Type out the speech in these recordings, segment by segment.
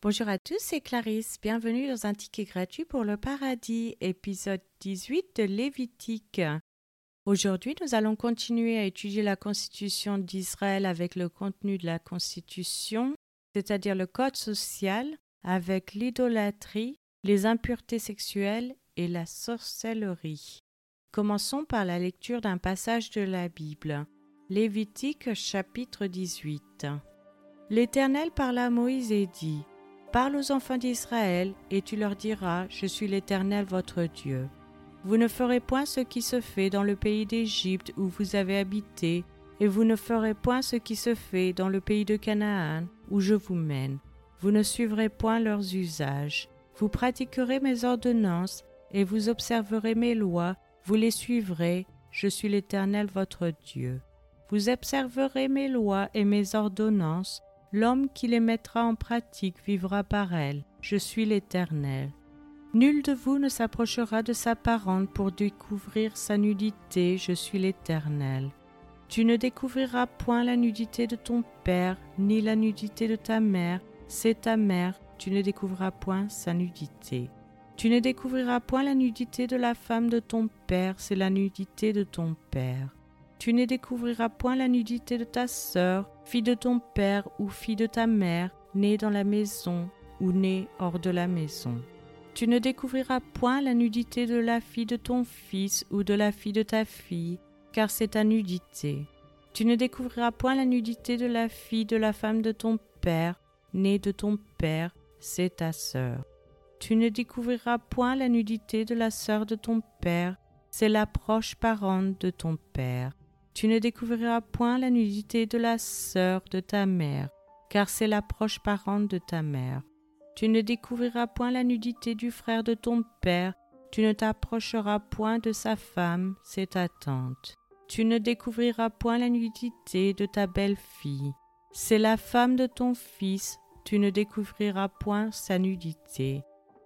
Bonjour à tous, c'est Clarisse. Bienvenue dans un ticket gratuit pour le paradis, épisode 18 de Lévitique. Aujourd'hui, nous allons continuer à étudier la Constitution d'Israël avec le contenu de la Constitution, c'est-à-dire le code social, avec l'idolâtrie, les impuretés sexuelles et la sorcellerie. Commençons par la lecture d'un passage de la Bible. Lévitique chapitre 18. L'Éternel parla à Moïse et dit Parle aux enfants d'Israël, et tu leur diras Je suis l'Éternel votre Dieu. Vous ne ferez point ce qui se fait dans le pays d'Égypte où vous avez habité, et vous ne ferez point ce qui se fait dans le pays de Canaan où je vous mène. Vous ne suivrez point leurs usages. Vous pratiquerez mes ordonnances, et vous observerez mes lois, vous les suivrez, je suis l'Éternel votre Dieu. Vous observerez mes lois et mes ordonnances, L'homme qui les mettra en pratique vivra par elles. Je suis l'Éternel. Nul de vous ne s'approchera de sa parente pour découvrir sa nudité, je suis l'Éternel. Tu ne découvriras point la nudité de ton père, ni la nudité de ta mère, c'est ta mère, tu ne découvriras point sa nudité. Tu ne découvriras point la nudité de la femme de ton père, c'est la nudité de ton père. Tu ne découvriras point la nudité de ta sœur, fille de ton père ou fille de ta mère, née dans la maison ou née hors de la maison. Tu ne découvriras point la nudité de la fille de ton fils ou de la fille de ta fille, car c'est ta nudité. Tu ne découvriras point la nudité de la fille de la femme de ton père, née de ton père, c'est ta sœur. Tu ne découvriras point la nudité de la sœur de ton père, c'est la proche parente de ton père. Tu ne découvriras point la nudité de la sœur de ta mère, car c'est la proche parente de ta mère. Tu ne découvriras point la nudité du frère de ton père, tu ne t'approcheras point de sa femme, c'est ta tante. Tu ne découvriras point la nudité de ta belle-fille, c'est la femme de ton fils, tu ne découvriras point sa nudité.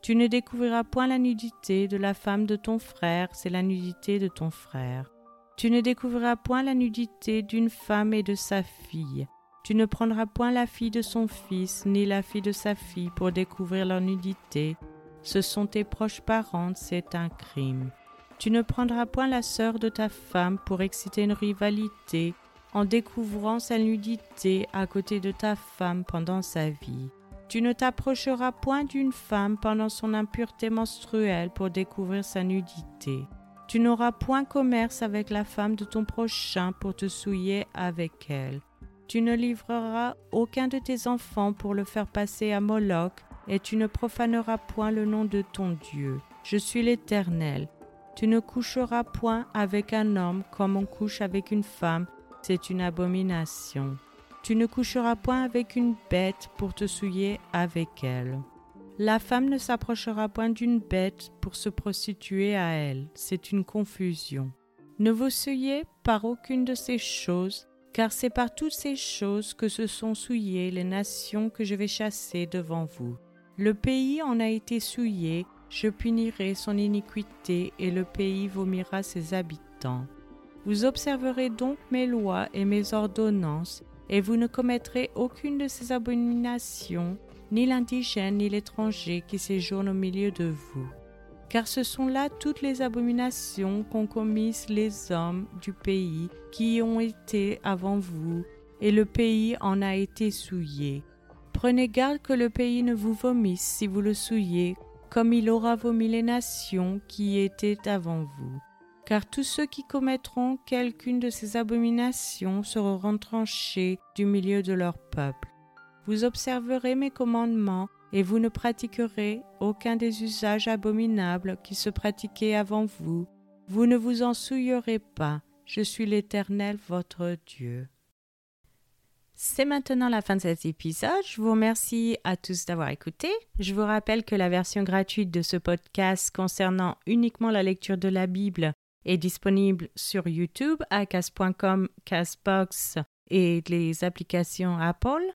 Tu ne découvriras point la nudité de la femme de ton frère, c'est la nudité de ton frère. Tu ne découvriras point la nudité d'une femme et de sa fille. Tu ne prendras point la fille de son fils, ni la fille de sa fille pour découvrir leur nudité. Ce sont tes proches parents, c'est un crime. Tu ne prendras point la sœur de ta femme pour exciter une rivalité en découvrant sa nudité à côté de ta femme pendant sa vie. Tu ne t'approcheras point d'une femme pendant son impureté menstruelle pour découvrir sa nudité. Tu n'auras point commerce avec la femme de ton prochain pour te souiller avec elle. Tu ne livreras aucun de tes enfants pour le faire passer à Moloch, et tu ne profaneras point le nom de ton Dieu. Je suis l'Éternel. Tu ne coucheras point avec un homme comme on couche avec une femme, c'est une abomination. Tu ne coucheras point avec une bête pour te souiller avec elle. La femme ne s'approchera point d'une bête pour se prostituer à elle, c'est une confusion. Ne vous souillez par aucune de ces choses, car c'est par toutes ces choses que se sont souillées les nations que je vais chasser devant vous. Le pays en a été souillé, je punirai son iniquité, et le pays vomira ses habitants. Vous observerez donc mes lois et mes ordonnances, et vous ne commettrez aucune de ces abominations ni l'indigène ni l'étranger qui séjourne au milieu de vous. Car ce sont là toutes les abominations qu'ont commises les hommes du pays qui ont été avant vous, et le pays en a été souillé. Prenez garde que le pays ne vous vomisse si vous le souillez, comme il aura vomi les nations qui étaient avant vous. Car tous ceux qui commettront quelqu'une de ces abominations seront retranchés du milieu de leur peuple. Vous observerez mes commandements, et vous ne pratiquerez aucun des usages abominables qui se pratiquaient avant vous. Vous ne vous en souillerez pas. Je suis l'Éternel votre Dieu. C'est maintenant la fin de cet épisode. Je vous remercie à tous d'avoir écouté. Je vous rappelle que la version gratuite de ce podcast concernant uniquement la lecture de la Bible est disponible sur YouTube, à cas.com, Casbox et les applications Apple.